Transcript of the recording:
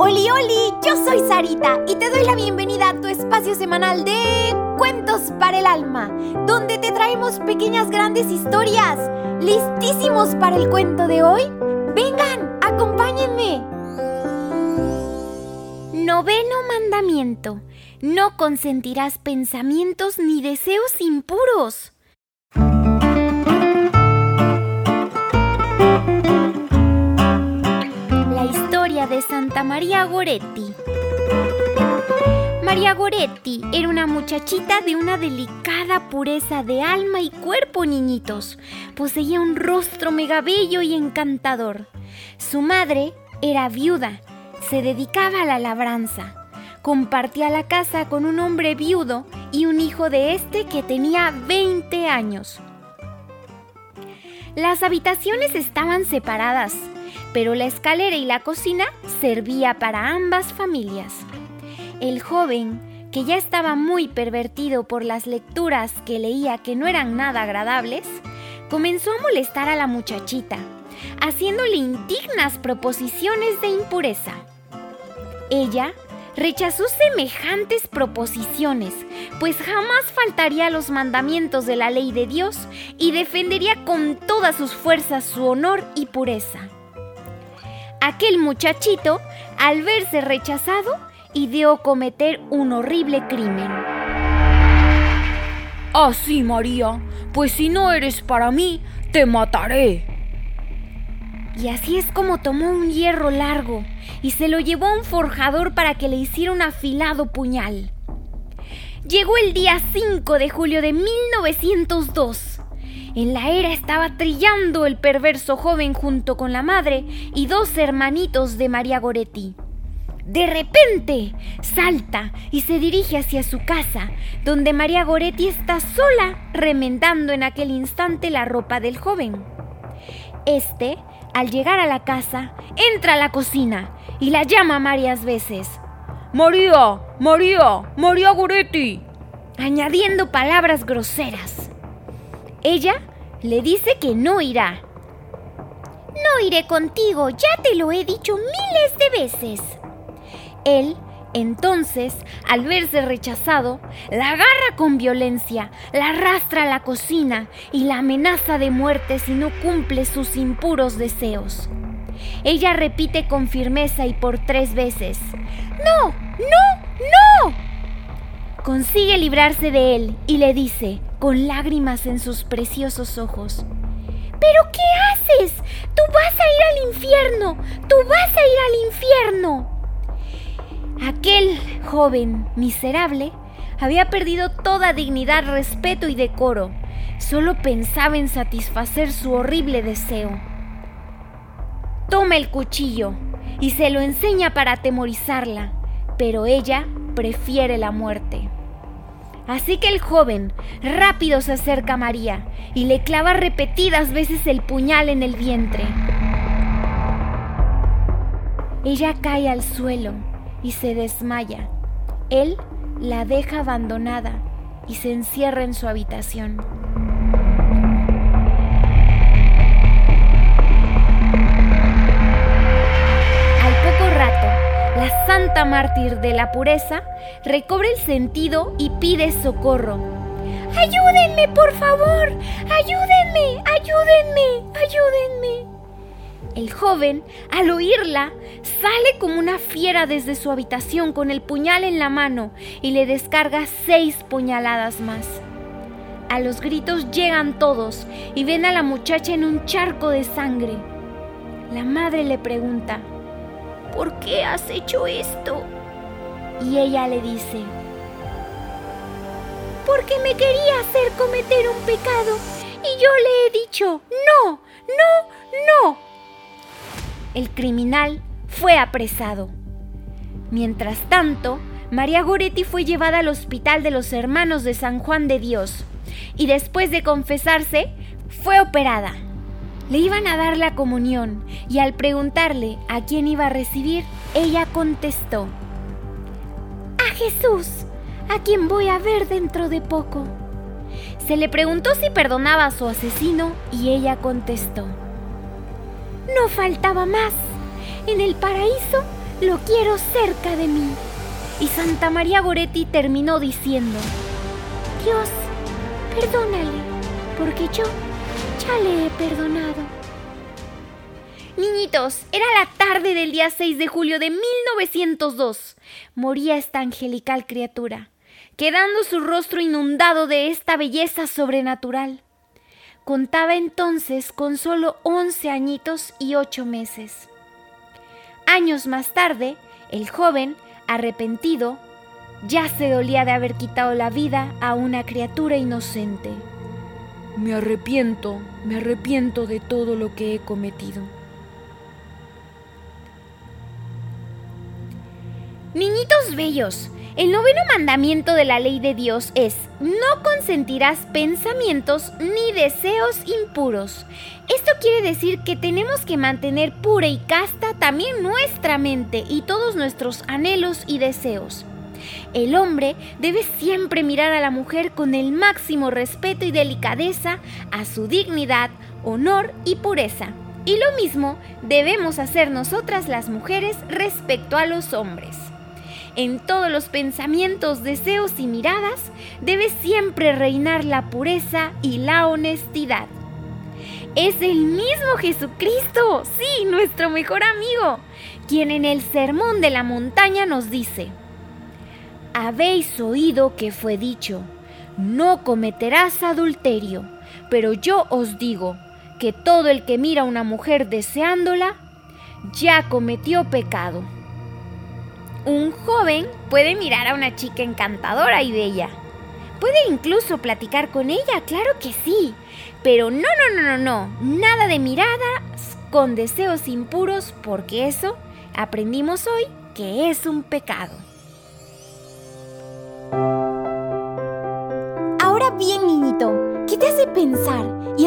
Oli, oli, yo soy Sarita y te doy la bienvenida a tu espacio semanal de Cuentos para el Alma, donde te traemos pequeñas grandes historias. ¿Listísimos para el cuento de hoy? Vengan, acompáñenme. Noveno mandamiento. No consentirás pensamientos ni deseos impuros. María Goretti. María Goretti era una muchachita de una delicada pureza de alma y cuerpo, niñitos. Poseía un rostro megabello y encantador. Su madre era viuda, se dedicaba a la labranza. Compartía la casa con un hombre viudo y un hijo de este que tenía 20 años. Las habitaciones estaban separadas, pero la escalera y la cocina servía para ambas familias. El joven, que ya estaba muy pervertido por las lecturas que leía que no eran nada agradables, comenzó a molestar a la muchachita, haciéndole indignas proposiciones de impureza. Ella rechazó semejantes proposiciones, pues jamás faltaría a los mandamientos de la ley de Dios y defendería con todas sus fuerzas su honor y pureza. Aquel muchachito, al verse rechazado, ideó cometer un horrible crimen. Así, María, pues si no eres para mí, te mataré. Y así es como tomó un hierro largo y se lo llevó a un forjador para que le hiciera un afilado puñal. Llegó el día 5 de julio de 1902. En la era estaba trillando el perverso joven junto con la madre y dos hermanitos de María Goretti. De repente salta y se dirige hacia su casa, donde María Goretti está sola remendando en aquel instante la ropa del joven. Este, al llegar a la casa, entra a la cocina y la llama varias veces. María, María, María Goretti. Añadiendo palabras groseras. Ella le dice que no irá. No iré contigo, ya te lo he dicho miles de veces. Él, entonces, al verse rechazado, la agarra con violencia, la arrastra a la cocina y la amenaza de muerte si no cumple sus impuros deseos. Ella repite con firmeza y por tres veces, ¡No! ¡No! ¡No! Consigue librarse de él y le dice, con lágrimas en sus preciosos ojos, ¿Pero qué haces? Tú vas a ir al infierno. Tú vas a ir al infierno. Aquel joven miserable había perdido toda dignidad, respeto y decoro. Solo pensaba en satisfacer su horrible deseo. Toma el cuchillo y se lo enseña para atemorizarla, pero ella prefiere la muerte. Así que el joven rápido se acerca a María y le clava repetidas veces el puñal en el vientre. Ella cae al suelo y se desmaya. Él la deja abandonada y se encierra en su habitación. La santa mártir de la pureza recobra el sentido y pide socorro. ¡Ayúdenme, por favor! ¡Ayúdenme! ¡Ayúdenme! ¡Ayúdenme! El joven, al oírla, sale como una fiera desde su habitación con el puñal en la mano y le descarga seis puñaladas más. A los gritos llegan todos y ven a la muchacha en un charco de sangre. La madre le pregunta, ¿por qué has hecho esto? Y ella le dice, porque me quería hacer cometer un pecado y yo le he dicho, no, no, no. El criminal fue apresado. Mientras tanto, María Goretti fue llevada al hospital de los hermanos de San Juan de Dios y después de confesarse, fue operada. Le iban a dar la comunión y al preguntarle a quién iba a recibir, ella contestó, A Jesús, a quien voy a ver dentro de poco. Se le preguntó si perdonaba a su asesino y ella contestó, No faltaba más. En el paraíso lo quiero cerca de mí. Y Santa María Goretti terminó diciendo, Dios, perdónale, porque yo ya le he perdonado. Niñitos, era la tarde del día 6 de julio de 1902. Moría esta angelical criatura, quedando su rostro inundado de esta belleza sobrenatural. Contaba entonces con solo 11 añitos y 8 meses. Años más tarde, el joven, arrepentido, ya se dolía de haber quitado la vida a una criatura inocente. Me arrepiento, me arrepiento de todo lo que he cometido. Niñitos bellos, el noveno mandamiento de la ley de Dios es, no consentirás pensamientos ni deseos impuros. Esto quiere decir que tenemos que mantener pura y casta también nuestra mente y todos nuestros anhelos y deseos. El hombre debe siempre mirar a la mujer con el máximo respeto y delicadeza a su dignidad, honor y pureza. Y lo mismo debemos hacer nosotras las mujeres respecto a los hombres en todos los pensamientos, deseos y miradas, debe siempre reinar la pureza y la honestidad. Es el mismo Jesucristo, sí, nuestro mejor amigo, quien en el Sermón de la Montaña nos dice, Habéis oído que fue dicho, no cometerás adulterio, pero yo os digo que todo el que mira a una mujer deseándola, ya cometió pecado. Un joven puede mirar a una chica encantadora y bella. Puede incluso platicar con ella, claro que sí. Pero no, no, no, no, no. Nada de miradas con deseos impuros porque eso aprendimos hoy que es un pecado.